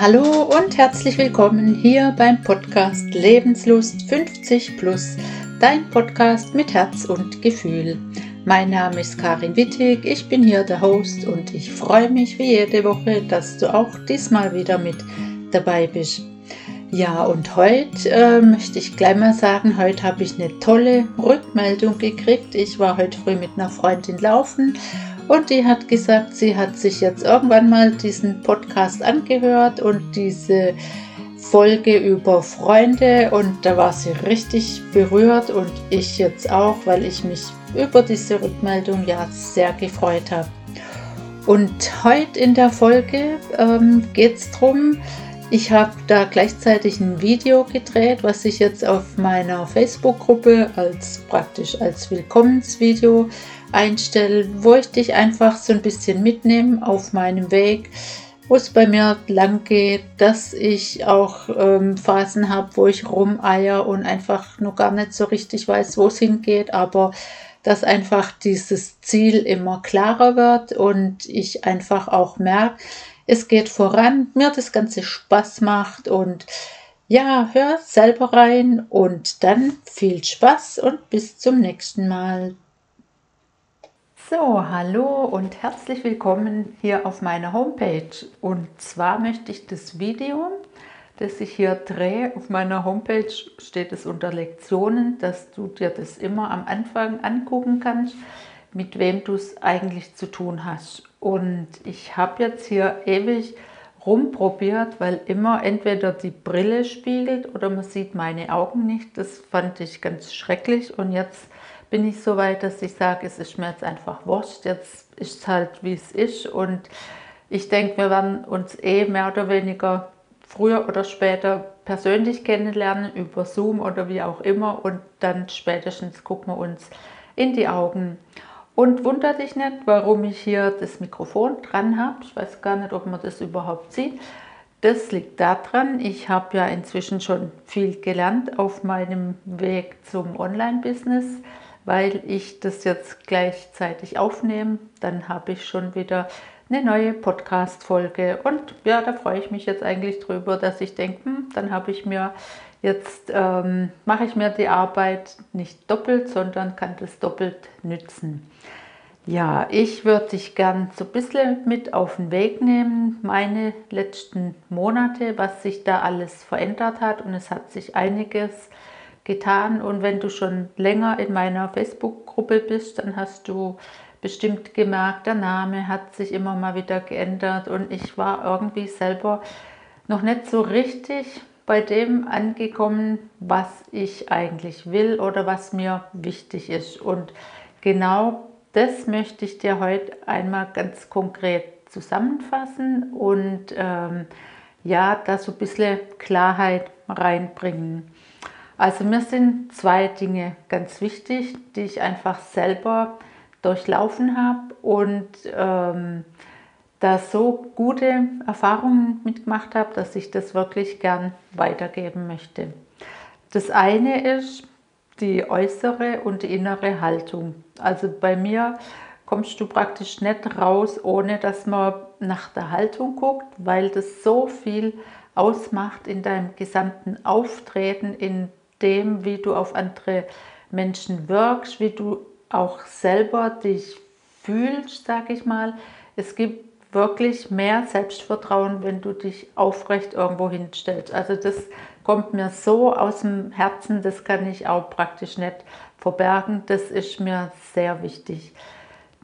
Hallo und herzlich willkommen hier beim Podcast Lebenslust 50 Plus, dein Podcast mit Herz und Gefühl. Mein Name ist Karin Wittig, ich bin hier der Host und ich freue mich wie jede Woche, dass du auch diesmal wieder mit dabei bist. Ja, und heute äh, möchte ich gleich mal sagen, heute habe ich eine tolle Rückmeldung gekriegt. Ich war heute früh mit einer Freundin laufen und die hat gesagt, sie hat sich jetzt irgendwann mal diesen Podcast angehört und diese Folge über Freunde und da war sie richtig berührt und ich jetzt auch, weil ich mich über diese Rückmeldung ja sehr gefreut habe. Und heute in der Folge ähm, geht es darum, ich habe da gleichzeitig ein Video gedreht, was ich jetzt auf meiner Facebook-Gruppe als praktisch als Willkommensvideo einstellen, wo ich dich einfach so ein bisschen mitnehme auf meinem Weg, wo es bei mir lang geht, dass ich auch ähm, Phasen habe, wo ich rumeier und einfach noch gar nicht so richtig weiß, wo es hingeht, aber dass einfach dieses Ziel immer klarer wird und ich einfach auch merke, es geht voran, mir das Ganze Spaß macht und ja, hör selber rein und dann viel Spaß und bis zum nächsten Mal. So, hallo und herzlich willkommen hier auf meiner Homepage. Und zwar möchte ich das Video, das ich hier drehe, auf meiner Homepage steht es unter Lektionen, dass du dir das immer am Anfang angucken kannst, mit wem du es eigentlich zu tun hast. Und ich habe jetzt hier ewig rumprobiert, weil immer entweder die Brille spiegelt oder man sieht meine Augen nicht. Das fand ich ganz schrecklich und jetzt bin ich so weit, dass ich sage, es ist mir jetzt einfach wurscht, jetzt ist es halt wie es ist und ich denke, wir werden uns eh mehr oder weniger früher oder später persönlich kennenlernen über Zoom oder wie auch immer und dann spätestens gucken wir uns in die Augen. Und wundert dich nicht, warum ich hier das Mikrofon dran habe. Ich weiß gar nicht, ob man das überhaupt sieht. Das liegt daran, ich habe ja inzwischen schon viel gelernt auf meinem Weg zum Online-Business weil ich das jetzt gleichzeitig aufnehme. Dann habe ich schon wieder eine neue Podcast-Folge. Und ja, da freue ich mich jetzt eigentlich drüber, dass ich denke, hm, dann habe ich mir jetzt, ähm, mache ich mir die Arbeit nicht doppelt, sondern kann das doppelt nützen. Ja, ich würde dich gern so ein bisschen mit auf den Weg nehmen, meine letzten Monate, was sich da alles verändert hat. Und es hat sich einiges getan. Und wenn du schon länger in meiner Facebook-Gruppe bist, dann hast du bestimmt gemerkt, der Name hat sich immer mal wieder geändert und ich war irgendwie selber noch nicht so richtig bei dem angekommen, was ich eigentlich will oder was mir wichtig ist. Und genau das möchte ich dir heute einmal ganz konkret zusammenfassen und ähm, ja, da so ein bisschen Klarheit reinbringen. Also mir sind zwei Dinge ganz wichtig, die ich einfach selber durchlaufen habe und ähm, da so gute Erfahrungen mitgemacht habe, dass ich das wirklich gern weitergeben möchte. Das eine ist die äußere und die innere Haltung. Also bei mir kommst du praktisch nicht raus, ohne dass man nach der Haltung guckt, weil das so viel ausmacht in deinem gesamten Auftreten, in dem, wie du auf andere Menschen wirkst, wie du auch selber dich fühlst, sage ich mal. Es gibt wirklich mehr Selbstvertrauen, wenn du dich aufrecht irgendwo hinstellst. Also das kommt mir so aus dem Herzen, das kann ich auch praktisch nicht verbergen. Das ist mir sehr wichtig.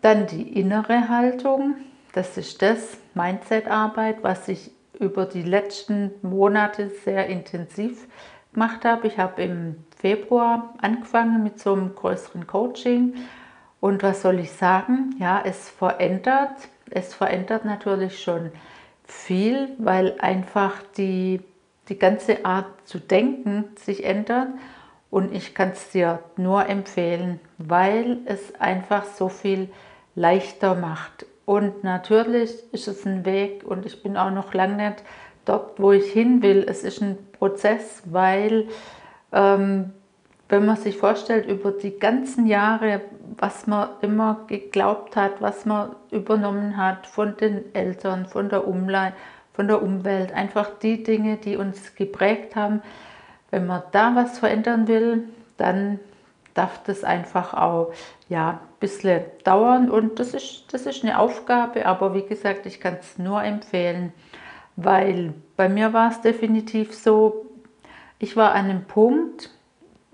Dann die innere Haltung, das ist das Mindset-Arbeit, was ich über die letzten Monate sehr intensiv gemacht habe. Ich habe im Februar angefangen mit so einem größeren Coaching. Und was soll ich sagen? Ja, es verändert. Es verändert natürlich schon viel, weil einfach die, die ganze Art zu denken sich ändert. Und ich kann es dir nur empfehlen, weil es einfach so viel leichter macht. Und natürlich ist es ein Weg und ich bin auch noch lange nicht dort, wo ich hin will. Es ist ein Prozess, weil ähm, wenn man sich vorstellt, über die ganzen Jahre, was man immer geglaubt hat, was man übernommen hat von den Eltern, von der, Umle von der Umwelt, einfach die Dinge, die uns geprägt haben, wenn man da was verändern will, dann darf das einfach auch ja, ein bisschen dauern. Und das ist, das ist eine Aufgabe, aber wie gesagt, ich kann es nur empfehlen, weil bei mir war es definitiv so, ich war an einem Punkt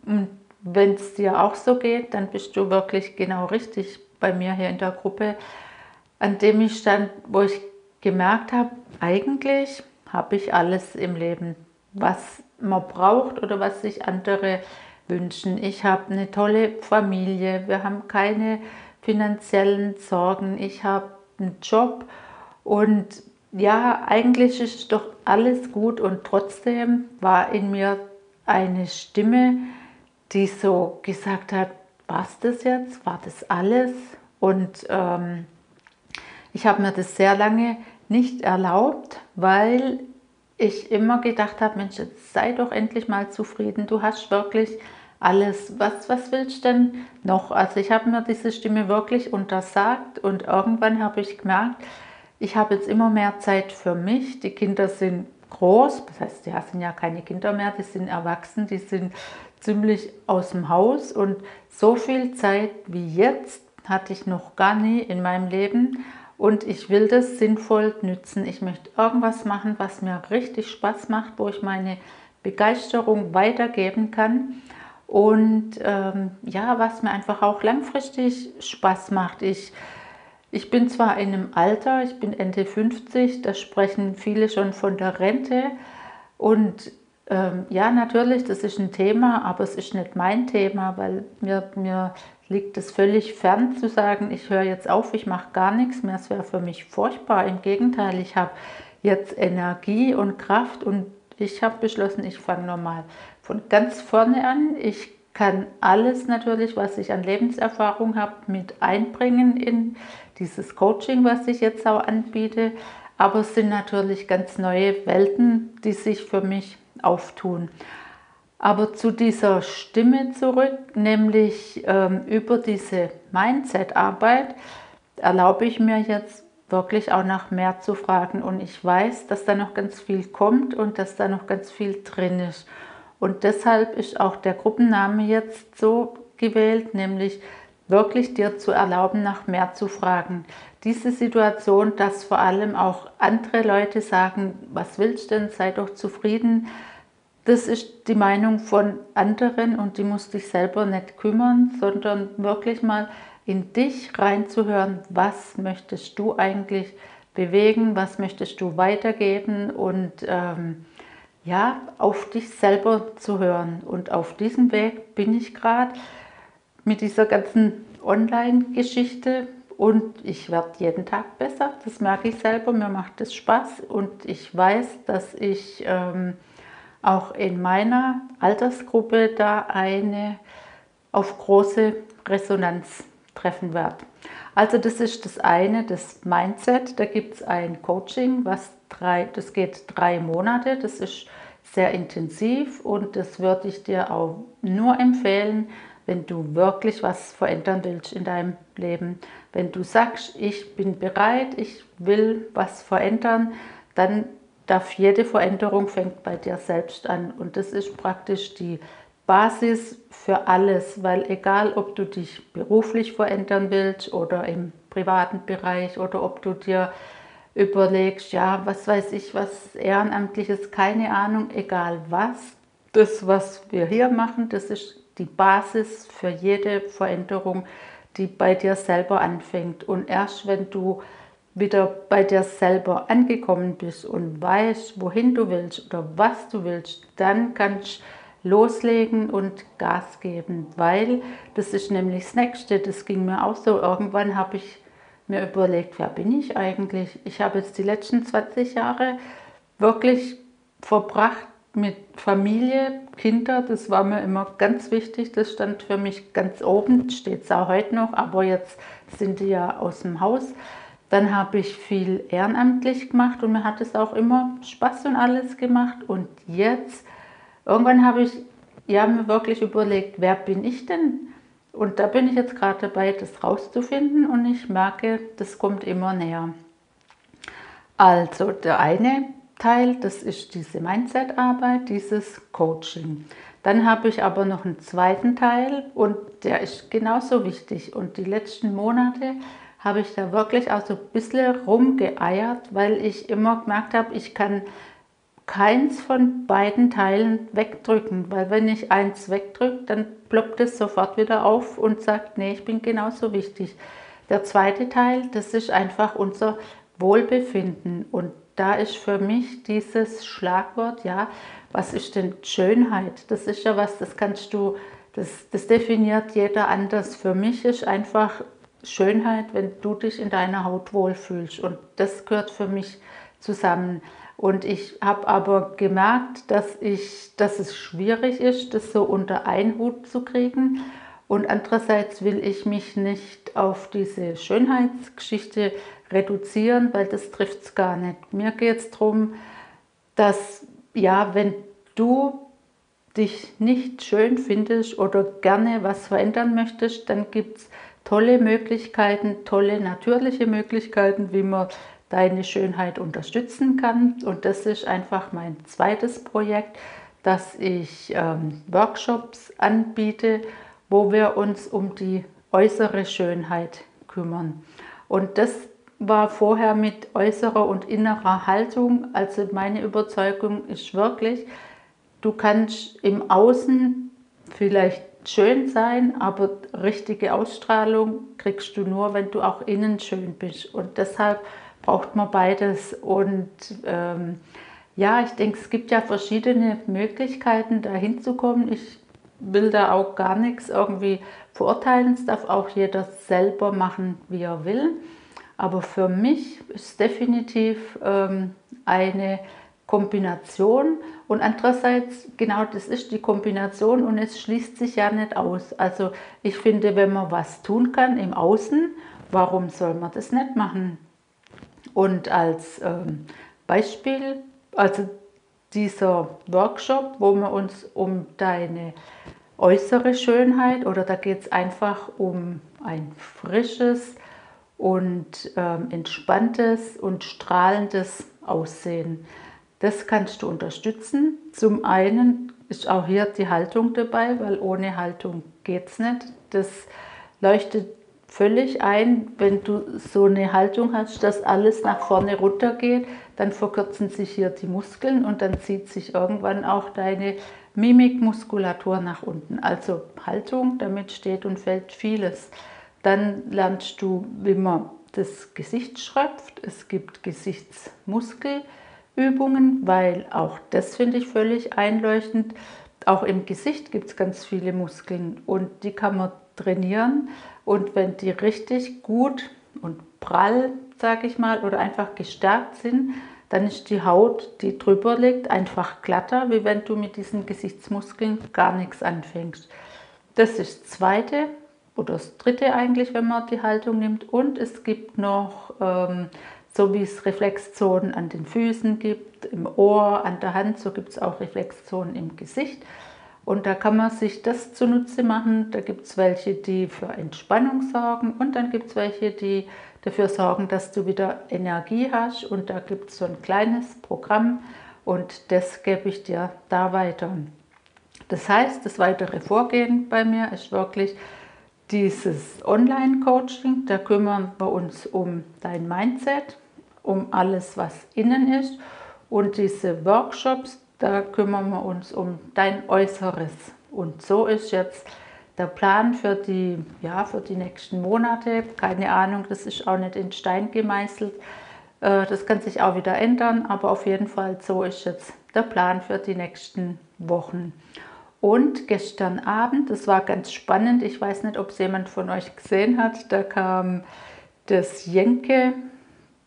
und wenn es dir auch so geht, dann bist du wirklich genau richtig bei mir hier in der Gruppe, an dem ich stand, wo ich gemerkt habe, eigentlich habe ich alles im Leben, was man braucht oder was sich andere wünschen. Ich habe eine tolle Familie, wir haben keine finanziellen Sorgen, ich habe einen Job und ja, eigentlich ist doch alles gut und trotzdem war in mir eine Stimme, die so gesagt hat, was das jetzt, war das alles? Und ähm, ich habe mir das sehr lange nicht erlaubt, weil ich immer gedacht habe, Mensch, jetzt sei doch endlich mal zufrieden, du hast wirklich alles, was, was willst du denn noch? Also ich habe mir diese Stimme wirklich untersagt und irgendwann habe ich gemerkt, ich habe jetzt immer mehr Zeit für mich. Die Kinder sind groß, das heißt, die sind ja keine Kinder mehr, die sind erwachsen, die sind ziemlich aus dem Haus und so viel Zeit wie jetzt hatte ich noch gar nie in meinem Leben und ich will das sinnvoll nützen. Ich möchte irgendwas machen, was mir richtig Spaß macht, wo ich meine Begeisterung weitergeben kann und ähm, ja, was mir einfach auch langfristig Spaß macht. Ich, ich bin zwar in einem Alter, ich bin Ende 50, da sprechen viele schon von der Rente und ähm, ja, natürlich, das ist ein Thema, aber es ist nicht mein Thema, weil mir, mir liegt es völlig fern zu sagen, ich höre jetzt auf, ich mache gar nichts mehr. Es wäre für mich furchtbar. Im Gegenteil, ich habe jetzt Energie und Kraft und ich habe beschlossen, ich fange nochmal von ganz vorne an. Ich kann alles natürlich, was ich an Lebenserfahrung habe, mit einbringen in dieses Coaching, was ich jetzt auch anbiete. Aber es sind natürlich ganz neue Welten, die sich für mich auftun. Aber zu dieser Stimme zurück, nämlich ähm, über diese Mindset-Arbeit, erlaube ich mir jetzt wirklich auch nach mehr zu fragen. Und ich weiß, dass da noch ganz viel kommt und dass da noch ganz viel drin ist. Und deshalb ist auch der Gruppenname jetzt so gewählt, nämlich wirklich dir zu erlauben, nach mehr zu fragen. Diese Situation, dass vor allem auch andere Leute sagen, was willst du denn, sei doch zufrieden, das ist die Meinung von anderen und die musst dich selber nicht kümmern, sondern wirklich mal in dich reinzuhören, was möchtest du eigentlich bewegen, was möchtest du weitergeben? Und ähm, ja, auf dich selber zu hören. Und auf diesem Weg bin ich gerade mit dieser ganzen Online-Geschichte und ich werde jeden Tag besser. Das merke ich selber, mir macht es Spaß und ich weiß, dass ich ähm, auch in meiner Altersgruppe da eine auf große Resonanz treffen werde. Also das ist das eine, das Mindset. Da gibt es ein Coaching, was drei, das geht drei Monate. Das ist sehr intensiv und das würde ich dir auch nur empfehlen, wenn du wirklich was verändern willst in deinem Leben. Wenn du sagst, ich bin bereit, ich will was verändern, dann darf jede Veränderung fängt bei dir selbst an und das ist praktisch die Basis für alles, weil egal, ob du dich beruflich verändern willst oder im privaten Bereich oder ob du dir überlegst, ja, was weiß ich, was Ehrenamtliches, keine Ahnung, egal was. Das, was wir hier machen, das ist die Basis für jede Veränderung, die bei dir selber anfängt. Und erst wenn du wieder bei dir selber angekommen bist und weißt, wohin du willst oder was du willst, dann kannst du loslegen und Gas geben, weil das ist nämlich das Nächste. Das ging mir auch so. Irgendwann habe ich mir überlegt, wer bin ich eigentlich? Ich habe jetzt die letzten 20 Jahre wirklich verbracht mit Familie, Kinder, das war mir immer ganz wichtig, das stand für mich ganz oben, steht es auch heute noch, aber jetzt sind die ja aus dem Haus. Dann habe ich viel ehrenamtlich gemacht und mir hat es auch immer Spaß und alles gemacht. Und jetzt, irgendwann habe ich ja, mir wirklich überlegt, wer bin ich denn? Und da bin ich jetzt gerade dabei, das rauszufinden und ich merke, das kommt immer näher. Also der eine Teil, das ist diese Mindset-Arbeit, dieses Coaching. Dann habe ich aber noch einen zweiten Teil und der ist genauso wichtig. Und die letzten Monate habe ich da wirklich auch so ein bisschen rumgeeiert, weil ich immer gemerkt habe, ich kann keins von beiden Teilen wegdrücken, weil wenn ich eins wegdrücke, dann ploppt es sofort wieder auf und sagt, nee, ich bin genauso wichtig. Der zweite Teil, das ist einfach unser Wohlbefinden und da ist für mich dieses Schlagwort, ja, was ist denn Schönheit? Das ist ja was, das kannst du, das, das definiert jeder anders. Für mich ist einfach Schönheit, wenn du dich in deiner Haut wohlfühlst und das gehört für mich zusammen. Und ich habe aber gemerkt, dass, ich, dass es schwierig ist, das so unter einen Hut zu kriegen. Und andererseits will ich mich nicht auf diese Schönheitsgeschichte reduzieren, weil das trifft es gar nicht. Mir geht es darum, dass, ja, wenn du dich nicht schön findest oder gerne was verändern möchtest, dann gibt es tolle Möglichkeiten, tolle natürliche Möglichkeiten, wie man deine Schönheit unterstützen kann. Und das ist einfach mein zweites Projekt, dass ich ähm, Workshops anbiete, wo wir uns um die äußere Schönheit kümmern. Und das war vorher mit äußerer und innerer Haltung. Also meine Überzeugung ist wirklich, du kannst im Außen vielleicht schön sein, aber richtige Ausstrahlung kriegst du nur, wenn du auch innen schön bist. Und deshalb braucht man beides. Und ähm, ja, ich denke, es gibt ja verschiedene Möglichkeiten, da hinzukommen. Ich will da auch gar nichts irgendwie verurteilen. Es darf auch jeder selber machen, wie er will. Aber für mich ist definitiv ähm, eine Kombination und andererseits, genau das ist die Kombination und es schließt sich ja nicht aus. Also ich finde, wenn man was tun kann im Außen, warum soll man das nicht machen? Und als ähm, Beispiel, also dieser Workshop, wo wir uns um deine äußere Schönheit oder da geht es einfach um ein frisches und ähm, entspanntes und strahlendes Aussehen. Das kannst du unterstützen. Zum einen ist auch hier die Haltung dabei, weil ohne Haltung geht es nicht. Das leuchtet völlig ein, wenn du so eine Haltung hast, dass alles nach vorne runter geht, dann verkürzen sich hier die Muskeln und dann zieht sich irgendwann auch deine Mimikmuskulatur nach unten. Also Haltung, damit steht und fällt vieles. Dann lernst du, wie man das Gesicht schröpft. Es gibt Gesichtsmuskelübungen, weil auch das finde ich völlig einleuchtend. Auch im Gesicht gibt es ganz viele Muskeln und die kann man trainieren. Und wenn die richtig gut und prall, sage ich mal, oder einfach gestärkt sind, dann ist die Haut, die drüber liegt, einfach glatter, wie wenn du mit diesen Gesichtsmuskeln gar nichts anfängst. Das ist das zweite oder das dritte eigentlich, wenn man die Haltung nimmt. Und es gibt noch, ähm, so wie es Reflexzonen an den Füßen gibt, im Ohr, an der Hand, so gibt es auch Reflexzonen im Gesicht. Und da kann man sich das zunutze machen. Da gibt es welche, die für Entspannung sorgen und dann gibt es welche, die dafür sorgen, dass du wieder Energie hast. Und da gibt es so ein kleines Programm und das gebe ich dir da weiter. Das heißt, das weitere Vorgehen bei mir ist wirklich dieses Online-Coaching. Da kümmern wir uns um dein Mindset, um alles, was innen ist. Und diese Workshops, da kümmern wir uns um dein Äußeres. Und so ist jetzt der Plan für die, ja, für die nächsten Monate. Keine Ahnung, das ist auch nicht in Stein gemeißelt. Äh, das kann sich auch wieder ändern, aber auf jeden Fall so ist jetzt der Plan für die nächsten Wochen. Und gestern Abend, das war ganz spannend, ich weiß nicht, ob es jemand von euch gesehen hat, da kam das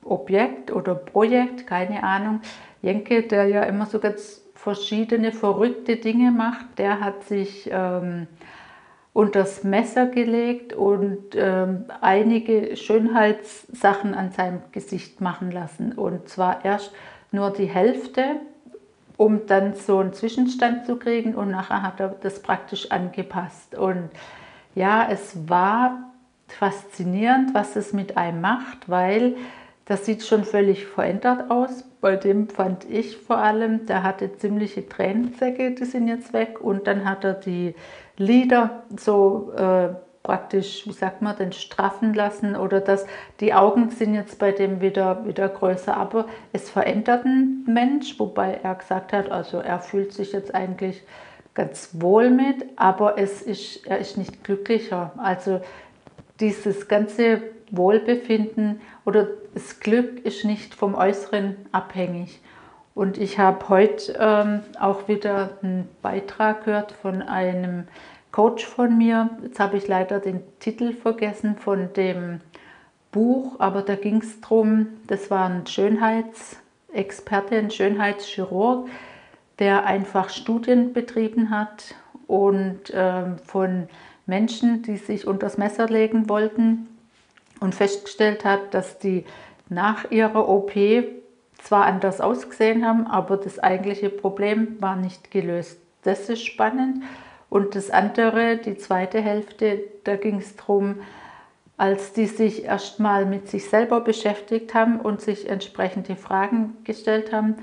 Jenke-Objekt oder Projekt, keine Ahnung, Jenke, der ja immer so ganz verschiedene verrückte Dinge macht, der hat sich ähm, unter das Messer gelegt und ähm, einige Schönheitssachen an seinem Gesicht machen lassen. Und zwar erst nur die Hälfte, um dann so einen Zwischenstand zu kriegen und nachher hat er das praktisch angepasst. Und ja, es war faszinierend, was es mit einem macht, weil das sieht schon völlig verändert aus. Bei dem fand ich vor allem, der hatte ziemliche Tränensäcke, die sind jetzt weg. Und dann hat er die Lider so äh, praktisch, wie sagt man, den straffen lassen oder dass die Augen sind jetzt bei dem wieder, wieder größer. Aber es verändert einen Mensch, wobei er gesagt hat, also er fühlt sich jetzt eigentlich ganz wohl mit, aber es ist, er ist nicht glücklicher. Also dieses ganze Wohlbefinden oder das Glück ist nicht vom Äußeren abhängig. Und ich habe heute ähm, auch wieder einen Beitrag gehört von einem Coach von mir. Jetzt habe ich leider den Titel vergessen von dem Buch, aber da ging es darum, das war ein Schönheitsexperte, ein Schönheitschirurg, der einfach Studien betrieben hat und ähm, von Menschen, die sich unter das Messer legen wollten und festgestellt hat, dass die nach ihrer OP zwar anders ausgesehen haben, aber das eigentliche Problem war nicht gelöst. Das ist spannend. Und das andere, die zweite Hälfte, da ging es darum, als die sich erstmal mit sich selber beschäftigt haben und sich entsprechende Fragen gestellt haben,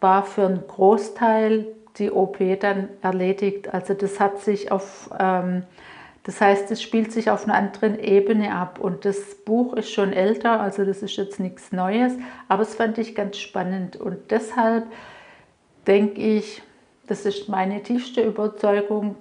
war für einen Großteil die OP dann erledigt. Also das hat sich auf ähm, das heißt, es spielt sich auf einer anderen Ebene ab. Und das Buch ist schon älter, also das ist jetzt nichts Neues, aber es fand ich ganz spannend. Und deshalb denke ich, das ist meine tiefste Überzeugung,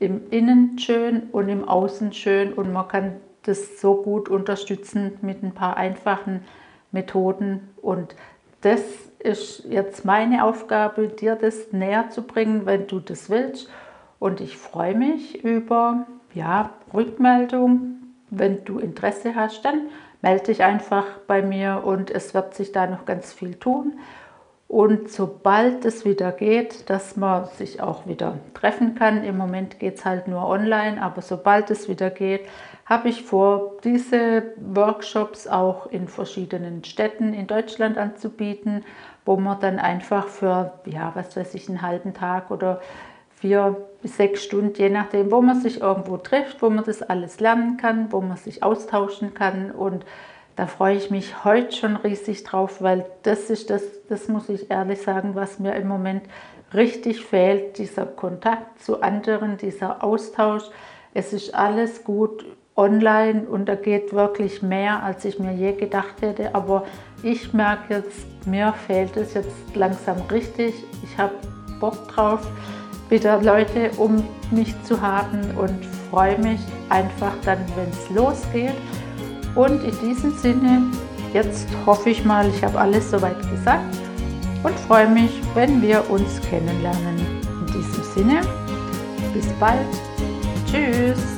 im Innen schön und im Außen schön. Und man kann das so gut unterstützen mit ein paar einfachen Methoden. Und das ist jetzt meine Aufgabe, dir das näher zu bringen, wenn du das willst. Und ich freue mich über ja, Rückmeldung. Wenn du Interesse hast, dann melde dich einfach bei mir und es wird sich da noch ganz viel tun. Und sobald es wieder geht, dass man sich auch wieder treffen kann, im Moment geht es halt nur online, aber sobald es wieder geht, habe ich vor, diese Workshops auch in verschiedenen Städten in Deutschland anzubieten, wo man dann einfach für, ja, was weiß ich, einen halben Tag oder vier bis sechs Stunden, je nachdem, wo man sich irgendwo trifft, wo man das alles lernen kann, wo man sich austauschen kann. Und da freue ich mich heute schon riesig drauf, weil das ist das, das muss ich ehrlich sagen, was mir im Moment richtig fehlt, dieser Kontakt zu anderen, dieser Austausch. Es ist alles gut online und da geht wirklich mehr, als ich mir je gedacht hätte. Aber ich merke jetzt, mir fehlt es jetzt langsam richtig. Ich habe Bock drauf wieder Leute um mich zu haben und freue mich einfach dann, wenn es losgeht. Und in diesem Sinne, jetzt hoffe ich mal, ich habe alles soweit gesagt und freue mich, wenn wir uns kennenlernen. In diesem Sinne, bis bald. Tschüss.